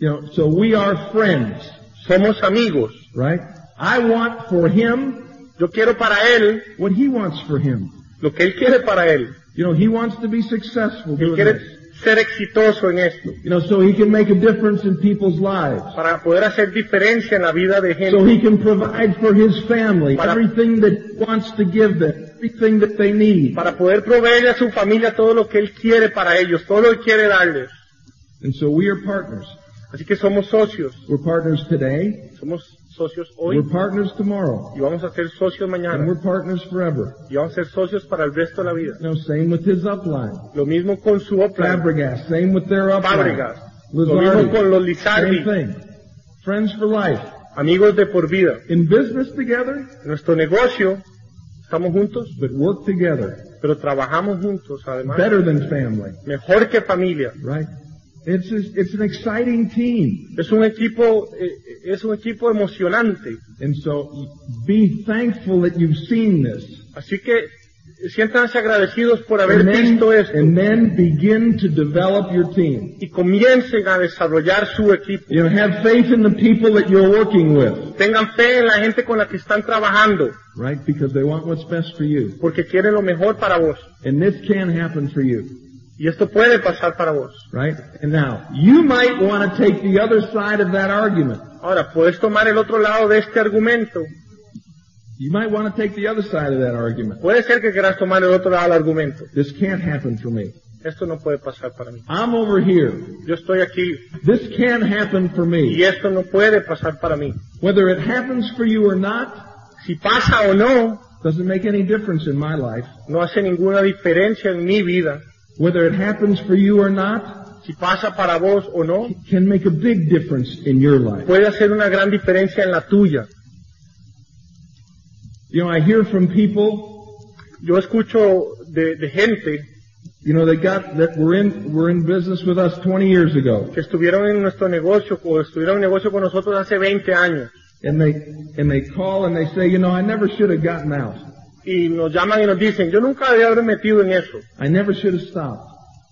You know, so we are friends, Somos amigos. right? I want for him Yo quiero para él what he wants for him. Lo que él quiere para él. You know, he wants to be successful Él quiere ser exitoso en esto. You know, so he can make a difference in people's lives. Para poder hacer diferencia en la vida de So gente. he can provide for his family Para- everything that he wants to give them, everything that they need. Para poder proveerle a su familia todo lo que él quiere para ellos. Todo lo que quiere darles. And so we are partners. Así que somos socios. We're partners today. Somos socios hoy We're partners tomorrow. y vamos a ser socios And mañana. we're partners forever. Y vamos a ser socios para el resto de la vida. You know, same with his upline. Lo mismo con su Oplan, Fabregas, same with their upline. Fábricas. Lo mismo con los Lizardi, Lizardi. same thing. Friends for life. Amigos de por vida. In business together, nuestro negocio estamos juntos, but work together. pero trabajamos juntos además. Better than family, Mejor que familia. right? It's, it's an exciting team. Es un equipo, eh, es un equipo emocionante. And so be thankful that you've seen this. Así que siéntanse agradecidos por haber And then, visto esto and then begin to develop your team. y comiencen a desarrollar su equipo. You know, have faith in the people that you're working with, Tengan fe en la gente con la que están trabajando, right? Because they want what's best for you. porque quieren lo mejor para vos. And this can happen for you, Y esto puede pasar para vos. right? And now, you might want to take the other side of that argument. Ahora, puedes tomar el otro lado de este argumento. You might want to take the other side of that argument. Puede ser que quieras tomar el otro lado del argumento. This can't happen for me. Esto no puede pasar para mí. I'm over here. Yo estoy aquí This can't happen for me. y esto no puede pasar para mí. Whether it happens for you or not, Si pasa o no, doesn't make any difference in my life. no hace ninguna diferencia en mi vida. Whether it happens for you or not, Si pasa para vos o no, can make a big difference in your life. puede hacer una gran diferencia en la tuya. You know, I hear from people, Yo escucho de, de gente you know, they got, that were in, were in business with us 20 years ago. que estuvieron en nuestro negocio o estuvieron en negocio con nosotros hace 20 años And they, and they call and they say, you know, I never should have gotten out. Y nos llaman y nos dicen, yo nunca debí haberme metido en eso. I never should have stopped.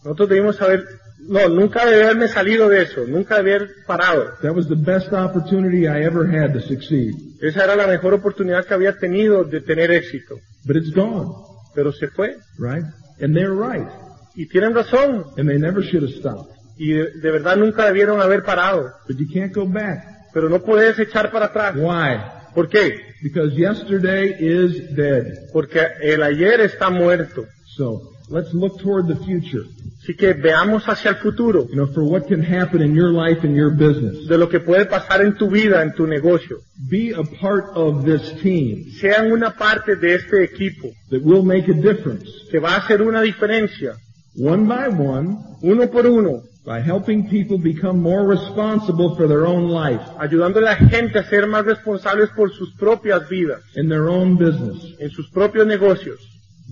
Nosotros debimos haber, no, nunca debí haberme salido de eso, nunca debí haber parado. That was the best opportunity I ever had to succeed. Esa era la mejor oportunidad que había tenido de tener éxito. But it's gone, Pero se fue. right? And they're right. Y tienen razón. And they never should have stopped. Y de, de verdad nunca debieron haber parado. But you can't go back. Pero no puedes echar para atrás. Why? ¿Por qué? Because yesterday is dead. Porque el ayer está muerto. So let's look toward the future. Así que veamos hacia el futuro You know, for what can happen in your life and your business. de lo que puede pasar en tu vida, en tu negocio. Be a part of this team Sean una parte de este equipo that will make a difference. que va a hacer una diferencia, One by one, uno por uno, by helping people become more responsible for their own life ayudando a la gente a ser más responsables por sus propias vidas, in their own business. en sus propios negocios.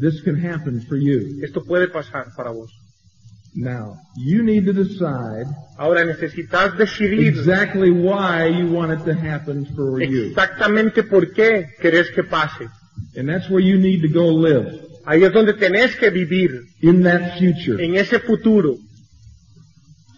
This can happen for you. Esto puede pasar para vos. Now, you need to decide Ahora necesitas decidir exactly why you want it to happen for you. exactamente por qué querés que pase. And that's where you need to go live. Ahí es donde tenés que vivir, In that future. en ese futuro.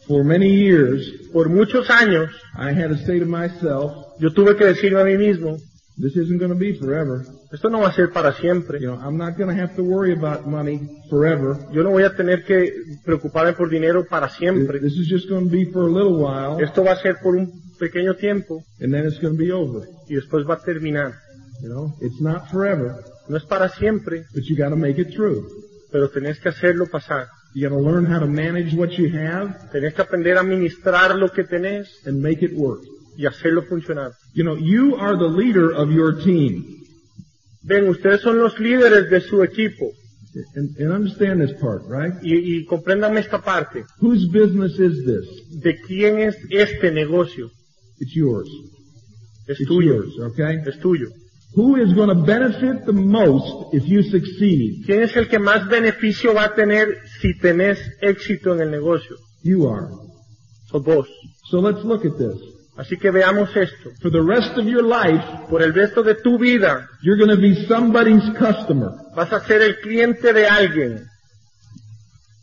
For many years, Por muchos años, I had to say to myself, yo tuve que decirme a mí mismo, this isn't going to be forever. esto no va a ser para siempre. You know, I'm not going to have to worry about money forever. Yo no voy a tener que preocuparme por dinero para siempre. This is just going to be for a little while, Esto va a ser por un pequeño tiempo and then it's going to be over. y después va a terminar. You know, it's not forever, No es para siempre, but you got to make it through. pero tenés que hacerlo pasar. You got to learn how to manage what you have Tenés que aprender a administrar lo que tenés and make it work. y hacerlo funcionar. You know, you are the leader of your team. Ven, ustedes son los líderes de su equipo And, and understand this part, right? y, y esta parte. Whose business is this? ¿De quién es este negocio? It's yours. Es It's tuyo. yours, okay? Es tuyo. Who is going to benefit the most if you succeed? ¿Quién es el que más beneficio va a tener si tenés éxito en el negocio? You are. Sos vos. So let's look at this. Así que veamos esto. For the rest of your life, Por el resto de tu vida you're going to be somebody's customer. vas a ser el cliente de alguien.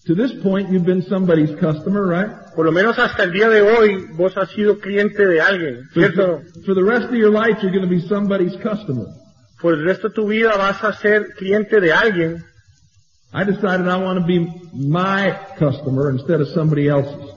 To this point, you've been somebody's customer, right? Por lo menos hasta el día de hoy vos has sido cliente de alguien, For, ¿cierto? for the rest of your life, you're going to be somebody's customer. Por el resto de tu vida vas a ser cliente de alguien. I decided I want to be my customer instead of somebody else's.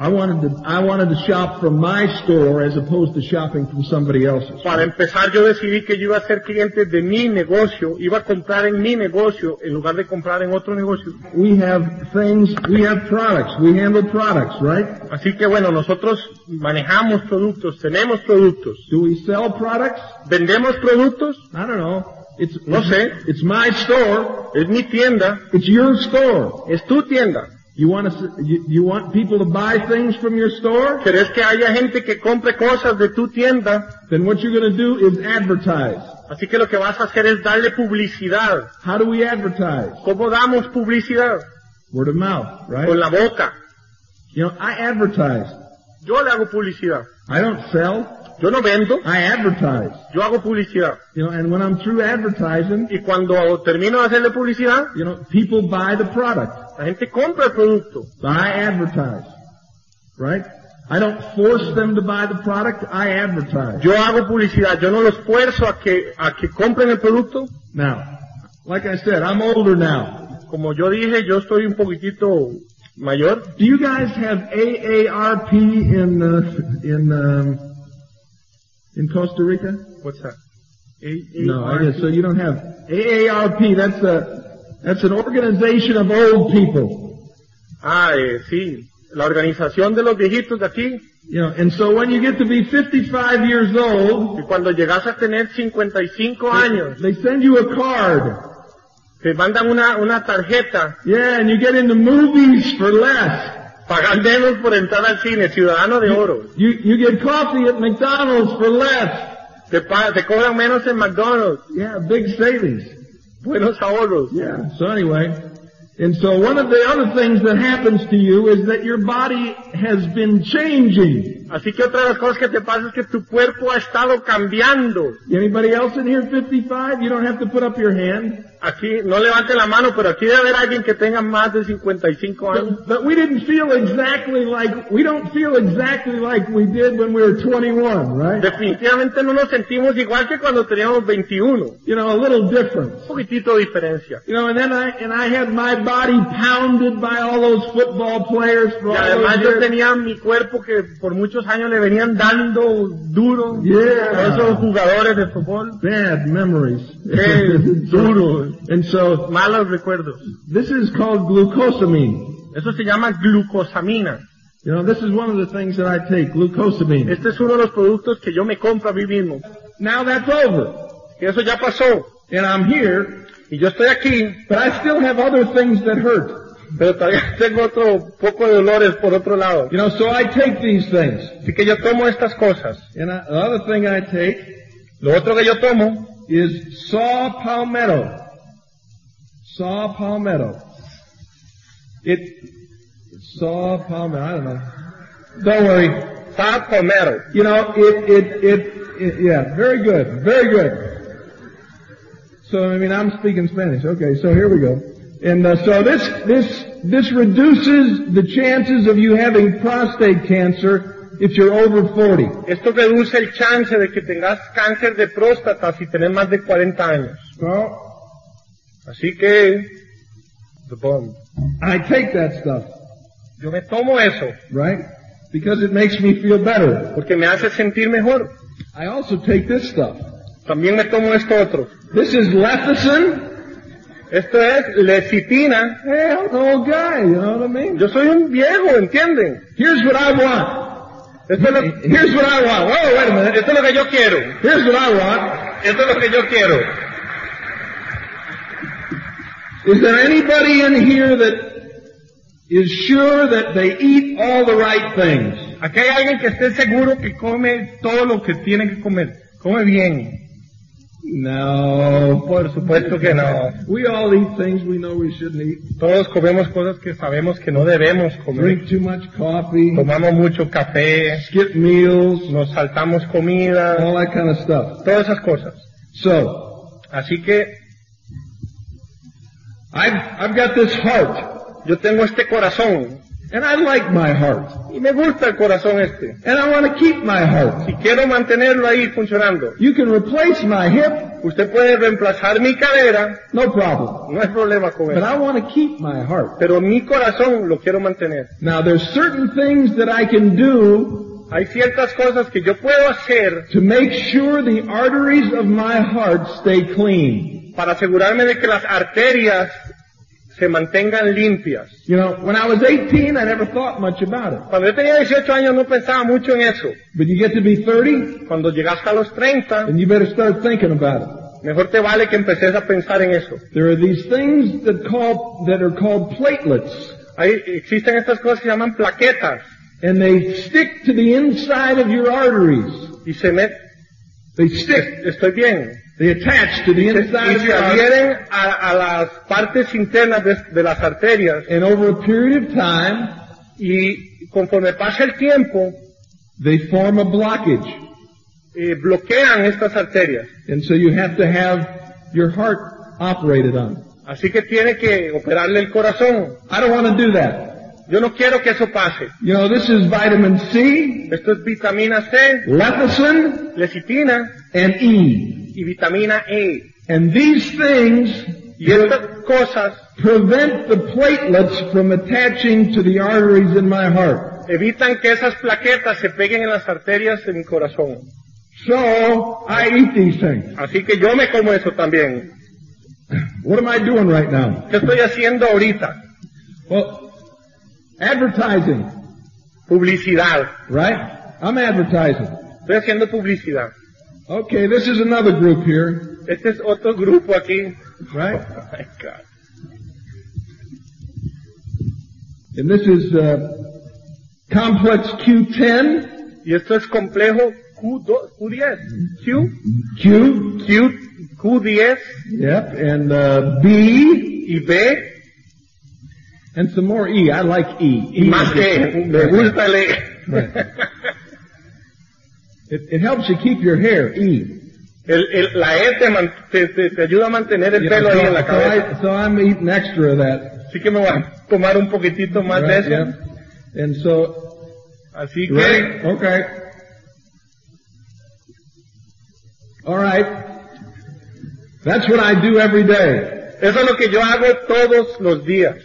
I wanted to, I wanted to shop from my store as opposed to shopping from somebody else's. Para empezar yo decidí que yo iba a ser cliente de mi negocio, iba a comprar en mi negocio en lugar de comprar en otro negocio. We have things, we have products, we handle products, right? Así que bueno, nosotros manejamos productos, tenemos productos. Do we sell products? ¿Vendemos productos? I don't know. It's, No sé. it's my store. Es mi tienda, It's your store. es tu tienda. You want to, you, you want people to buy things from your store? ¿Querés que haya gente que compre cosas de tu tienda? Then what you're going to do is advertise. Así que lo que vas a hacer es darle publicidad. How do we advertise? ¿Cómo damos publicidad? Word of mouth, right? Con la boca. You know, I advertise. Yo le hago publicidad. I don't sell. Yo no vendo, I advertise. yo hago publicidad. You know, and when I'm through advertising, Y cuando termino de hacerle publicidad, you know, people buy the product. la gente compra el producto. I advertise. Right? I don't force them to buy the product. I advertise. Yo hago publicidad, yo no los fuerzo a que, a que compren el producto. Now, like I said, I'm older now. Como yo dije, yo estoy un poquitito mayor. Do you guys have AARP in uh, in um, in Costa Rica? What's that? No, I guess so. You don't have AARP. That's a that's an organization of old people. Ah, eh, sí. La organización de los viejitos de aquí. You know, and so when you get to be 55 years old, Y cuando llegas a tener 55 años, they send you a card. te mandan una, una tarjeta. Yeah, and you get into movies for less. Pagan menos por entrar al cine, ciudadano de oro. You you get coffee at McDonald's for less. Te, pa- te cobran menos en McDonald's. Yeah, big savings. Buenos ahorros. Yeah. So anyway, and so one of the other things that happens to you is that your body has been changing. Así que otra de las cosas que te pasa es que tu cuerpo ha estado cambiando. Anybody else in here 55? You don't have to put up your hand. Aquí, no levante la mano, pero aquí debe haber alguien que tenga más de 55 años. But, but we didn't feel exactly like, we don't feel exactly like we did when we were 21, right? Definitivamente no nos sentimos igual que cuando teníamos 21. You know, a little different. Un poquitito de diferencia. You know, and then I, and I had my body pounded by all those football players for Y all además those yo tenía mi cuerpo que por muchos años le venían dando duro Yeah. a esos jugadores de fútbol. Bad memories. Qué duro. And so, Malos recuerdos. this is called glucosamine. Eso se llama glucosamina. You know, this is one of the things that I take, glucosamine. Este es uno de los productos que yo me compro a mí mismo. Now that's over. Y eso ya pasó. And I'm here, Y yo estoy aquí, but I still have other things that hurt. pero todavía tengo otro poco de dolores por otro lado. You know, so I take these things. Así que yo tomo estas cosas. And I, the other thing I take Lo otro que yo tomo is saw palmetto. Saw palmetto. It, saw palmetto, I don't know. Don't worry. Sa palmetto. You know, it, it, it, it, yeah, very good, very good. So, I mean, I'm speaking Spanish. Okay, so here we go. And uh, so this, this, this reduces the chances of you having prostate cancer if you're over 40. Esto reduce el chance de que tengas cáncer de próstata si tenés más de 40 años. So, Así que, the bomb. I take that stuff, Yo me tomo eso right? Because it makes me feel better. porque me hace sentir mejor. I also take this stuff. También me tomo esto otro. This is lecithin. Esto es lecitina. Hey, I'm an old guy, you know what I mean? Yo soy un viejo, ¿entienden? Here's what I want. Esto es, lo, Here's what I want. Whoa, wait a minute. esto es lo que yo quiero. Here's what I want. Esto es lo que yo quiero. Is there anybody in here that is sure that they eat all the right things? Aquí hay alguien que esté seguro que come todo lo que tiene que comer. Come bien. No. Por supuesto que no. We all eat things we know we shouldn't eat. Todos comemos cosas que sabemos que no debemos comer. Drink too much coffee. Tomamos mucho café, Skip meals. nos saltamos comida, All that kind of stuff. todas esas cosas. So, Así que I've, I've got this heart. yo tengo este corazón And I like my heart. y me gusta el corazón este. And I want to keep my heart. Y quiero mantenerlo ahí funcionando. You can replace my hip. Usted puede reemplazar mi cadera, No problem. no hay problema con But eso. I want to keep my heart. Pero mi corazón lo quiero mantener. Now there's certain things that I can do Hay ciertas cosas que yo puedo hacer to make sure the arteries of my heart stay clean. Para asegurarme de que las arterias se mantengan limpias. You know, when I was 18, I never thought much about it. Cuando yo tenía 18 años no pensaba mucho en eso. But you get to be 30, Cuando llegaste a los 30, and you better start thinking about it. mejor te vale que empeces a pensar en eso. There are these things that call that are called platelets, Ahí existen estas cosas que se llaman plaquetas and they stick to the inside of your arteries. y se met, They stick. estoy bien, They attach to the inside y of se a, a las partes internas de, de las arterias And over a period of time, y conforme pasa el tiempo they form a blockage. eh, bloquean estas arterias. And so you have to have your heart operated on. Así que tiene que operarle el corazón. I don't want to do that. Yo no quiero que eso pase. You know, this is vitamin C, Esto es vitamina C, lecithin, lecitina and E. y vitamina E. And these things Y estas cosas prevent the platelets from attaching to the arteries in my heart. evitan que esas plaquetas se peguen en las arterias de mi corazón. So I eat these things. Así que yo me como eso también. What am I doing right now? ¿Qué estoy haciendo ahorita? Well, advertising, Publicidad. right? I'm advertising. Estoy haciendo publicidad. Okay, this is another group here, Este es otro grupo aquí. right? Oh my God. And this is uh, complex Q10, Y esto es complejo Q2, Q10. Q, Q, Q, Q10 yep, and uh, B, y B and some more E. I like E. E más E. Me gusta el E. Right. It, it helps you keep your hair, E. El, el- la E te, man- te- te- te ayuda a mantener el know, pelo ahí en la so, so cabeza. I, so I'm eating extra of that. Así que me voy a tomar un poquitito más de eso. yeah. And so, Así que, ready? Okay. All right. That's what I do every day. eso es lo que yo hago todos los días.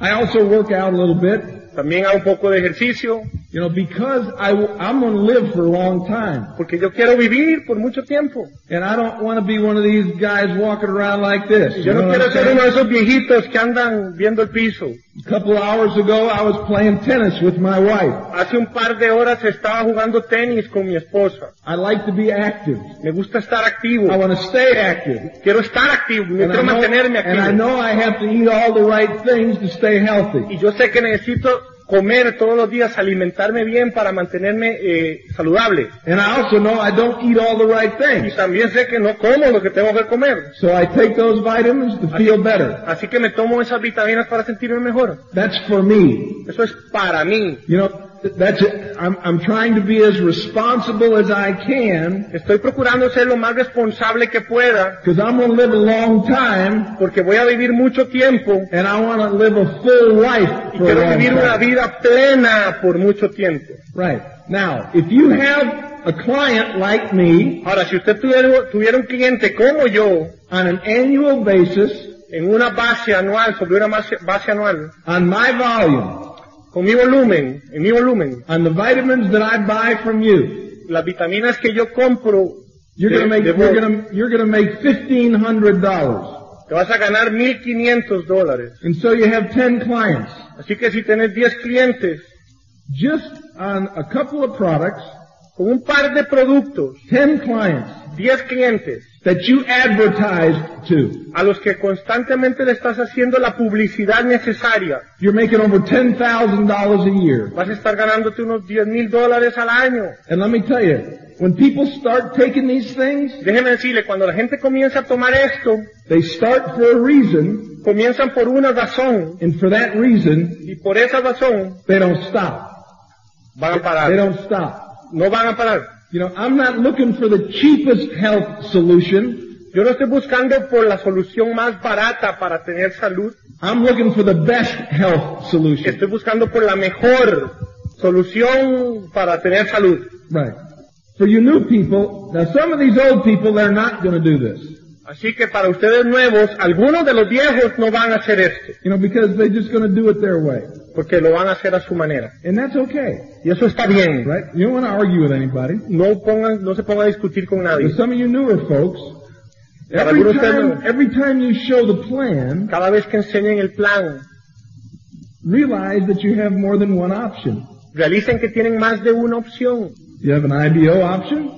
I also work out a little bit, También hago un poco de ejercicio, you know, because I, I'm going to live for a long time. porque yo quiero vivir por mucho tiempo. And I don't want to be one of these guys walking around like this. Yo no quiero ser uno de esos viejitos que andan viendo el piso. A couple of hours ago, I was playing tennis with my wife. Hace un par de horas estaba jugando tenis con mi esposa. I like to be active. Me gusta estar activo. I want to stay active. Quiero estar activo, me And I, quiero know, mantenerme and I know I have to eat all the right things to stay healthy. Y yo sé que necesito comer todos los días, alimentarme bien para mantenerme eh, saludable. And I also know I don't eat all the right Y things. también sé que no como lo que tengo que comer. So I take those vitamins to feel better. Así que me tomo esas vitaminas para sentirme mejor. That's for me. Eso es para mí. You know, that's it. I'm, I'm trying to be as responsible as I can Estoy procurando ser lo más responsable que pueda because I'm going to live a long time porque voy a vivir mucho tiempo and I want to live a full life y for a quiero long vivir una time. vida plena por mucho tiempo. Right. Now, if you have a client like me Ahora, si usted tuviera, tuviera un cliente como yo on an annual basis en una base anual, sobre una base, base anual, on my volume, con mi volumen, en mi volumen, And the vitamins that I buy from you, las vitaminas que yo compro, you're going to make you're going to you're going to make fifteen hundred dollars. te vas a ganar 1.500 dólares. And so you have ten clients. Así que si tenés 10 clientes just on a couple of products, con un par de productos, ten clients, 10 clientes, that you advertised to. a los que constantemente le estás haciendo la publicidad necesaria. You're making over $10,000 a year. Vas a estar ganándote unos 10 mil dólares al año. And let me tell you, when people start taking these things, Déjeme decirle, cuando la gente comienza a tomar esto, they start for a reason, comienzan por una razón and for that reason, y por esa razón they don't stop. van a They parar. don't stop. No van a parar. You know, I'm not looking for the cheapest health solution. Yo no estoy buscando por la solución más barata para tener salud. I'm looking for the best health solution. Estoy buscando por la mejor solución para tener salud. Right. For you new people, now some of these old people, they're not going to do this. Así que para ustedes nuevos, algunos de los viejos no van a hacer esto, You know, because they're just going to do it their way. porque lo van a hacer a su manera. And that's okay. Y eso está bien. Right? You don't want to argue with anybody. No pongan, no se pongan a discutir con nadie. But some of you newer folks, Para every time, every time you show the plan, Cada vez que enseñen el plan, realize that you have more than one option. realicen que tienen más de una opción. You have an IBO option,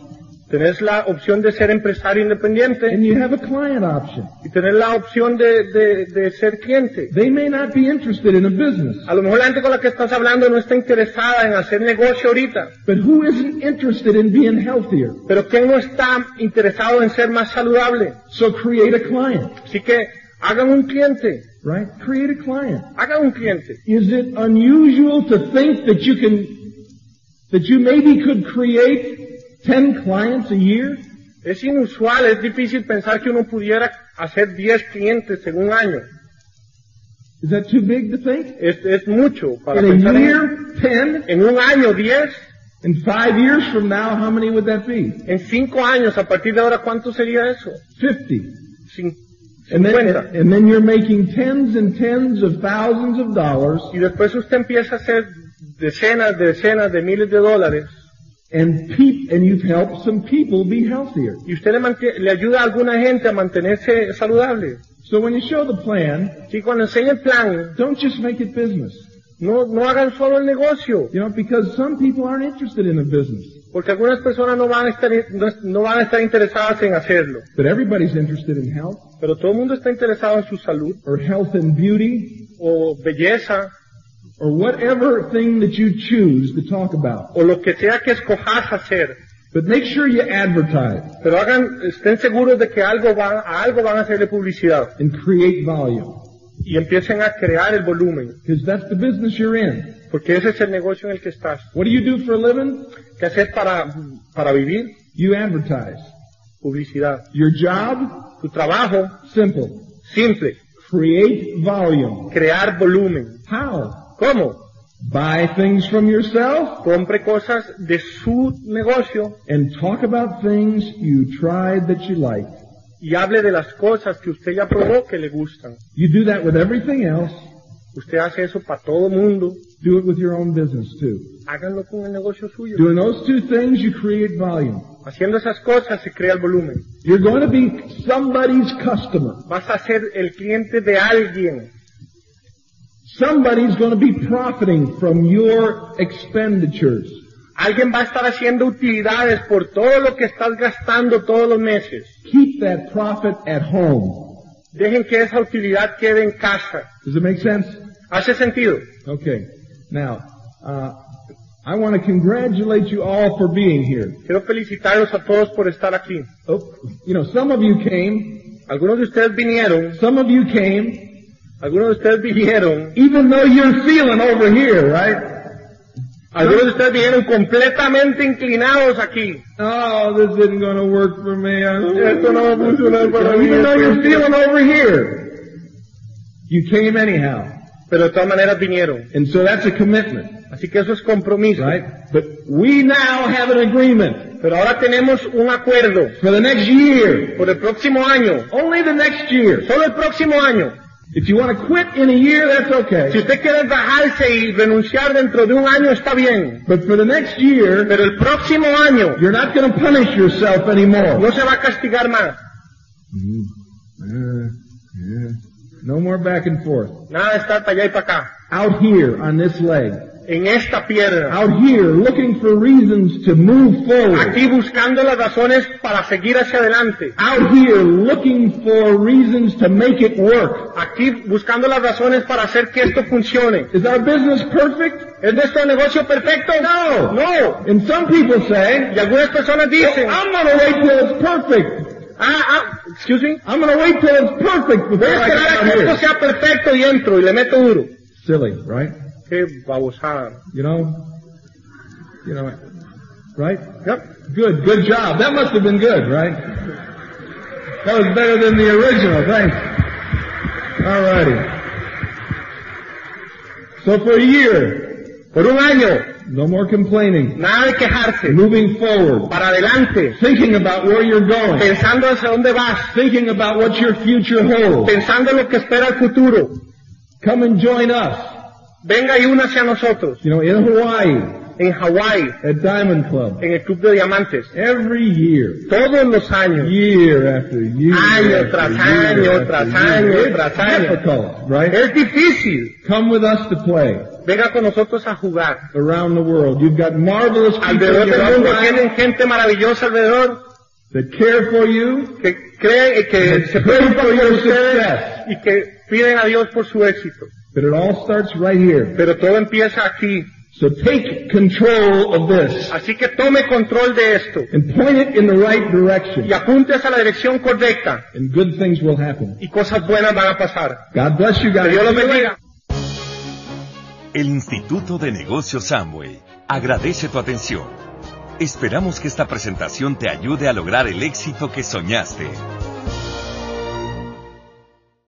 Tenés la opción de ser empresario independiente and you have a client option. y tener la opción de, de, de ser cliente. They may not be interested in a business, A lo mejor la gente con la que estás hablando no está interesada en hacer negocio ahorita, but who isn't interested in being healthier? pero ¿quién no está interesado en ser más saludable? So create a client, Así que hagan un cliente, right? Create a client. hagan un cliente. Is it unusual to think that you can, that you maybe could create 10 clients a year? Es inusual, es difícil pensar que uno pudiera hacer 10 clientes en un año. Is that too big to think? Es, es mucho para In pensar a en, year, 10? en un año 10, In five years from now, how many would that be? en 5 años, a partir de ahora, ¿cuánto sería eso? 50. Cin- And then, 50. and then you're making tens and tens of thousands of dollars, Y después usted empieza a hacer decenas, decenas de miles de dólares and peop, and you've helped some people be healthier. y usted le, le ayuda a alguna gente a mantenerse saludable. So when you show the plan, Si cuando enseña el plan, don't just make it business. no, no hagan solo el negocio, You know, because some people aren't interested in a business, porque algunas personas no van a estar, no, no van a estar interesadas en hacerlo. but everybody's interested in health Pero todo el mundo está interesado en su salud or health and beauty o belleza or whatever thing that you choose to talk about. o lo que sea que escojas hacer. But make sure you advertise Pero hagan, estén seguros de que algo van, a algo van a hacerle publicidad and create volume y empiecen a crear el volumen, because that's the business you're in. porque ese es el negocio en el que estás. What do you do for a living? ¿Qué hacer para, para vivir? You advertise. Publicidad. Your job? Tu trabajo, Simple. simple, Create volume. crear volumen. How? ¿Cómo? Buy things from yourself Compre cosas de su negocio and talk about things you tried that you liked. y hable de las cosas que usted ya probó que le gustan. You do that with everything else. Usted hace eso para todo mundo. Do it with your own business too. Háganlo con el negocio suyo. Doing those two things, you create volume. Haciendo esas cosas se crea el volumen. You're going to be somebody's customer. Vas a ser el cliente de alguien. Somebody's going to be profiting from your expenditures. Alguien va a estar haciendo utilidades por todo lo que estás gastando todos los meses. Keep that profit at home. Dejen que esa utilidad quede en casa. Does it make sense? ¿Hace sentido? Okay. Now, uh, I want to congratulate you all for being here. Quiero felicitarlos a todos por estar aquí. Oh, you know, some of you came, Algunos de ustedes vinieron, some of you came, algunos de ustedes vinieron, even though you're feeling over here, right? algunos de ustedes vinieron completamente inclinados aquí. Oh, this isn't going to work for me. Esto no va a funcionar para mí. Even though you're feeling over here, you came anyhow. Pero de todas maneras vinieron. And so that's a commitment, Así que eso es compromiso. right? But we now have an agreement Pero ahora tenemos un acuerdo for the next year. por el próximo año. Only the next year. Solo el próximo año. If you want to quit in a year, that's okay. Si usted quiere bajarse y renunciar dentro de un año, está bien. But for the next year, Pero el próximo año you're not going to punish yourself anymore. no se va a castigar más. Uh, yeah. No more back and forth. Nada de estar para allá y para acá. Out here on this leg. En esta piedra. Out here, looking for reasons to move forward. Aquí buscando las razones para seguir hacia adelante. Out here, looking for reasons to make it work. Aquí buscando las razones para hacer que esto funcione. Is our business perfect? ¿Es nuestro negocio perfecto? No. No. And some people say, Y algunas personas dicen, I'm gonna wait till it's perfect. ah, ah, excuse me, I'm gonna wait till it's perfect voy before a I esperar a que esto sea perfecto y entro y le meto duro. Silly, right? Qué babosada. You know? You know, right? Yep. Good, good job. That must have been good, right? That was better than the original. Thanks. Alrighty. So for a year, Por un año, no more complaining. nada de quejarse. Moving forward. Para adelante, Thinking about where you're going. pensando hacia dónde vas, Thinking about what your future holds. pensando en lo que espera el futuro. Come and join us. Venga y una hacia nosotros. You know, in Hawaii, En Hawái, at Diamond Club. en el Club de Diamantes. Every year. Todos los años. Year after year. Año tras año, tras año, tras año. difficult, right? Es difícil. Come with us to play Venga con nosotros a jugar. around the world. You've got marvelous people Alrededor del mundo tienen gente maravillosa alrededor that care for you, que creen y que se preocupan por ustedes y que piden a Dios por su éxito. But it all starts right here. Pero todo empieza aquí. So take control of this Así que tome control de esto and point it in the right direction, y apunte hacia la dirección correcta and good things will happen. y cosas buenas van a pasar. God bless you Que guys. Dios los bendiga. El Instituto de Negocios Samway agradece tu atención. Esperamos que esta presentación te ayude a lograr el éxito que soñaste.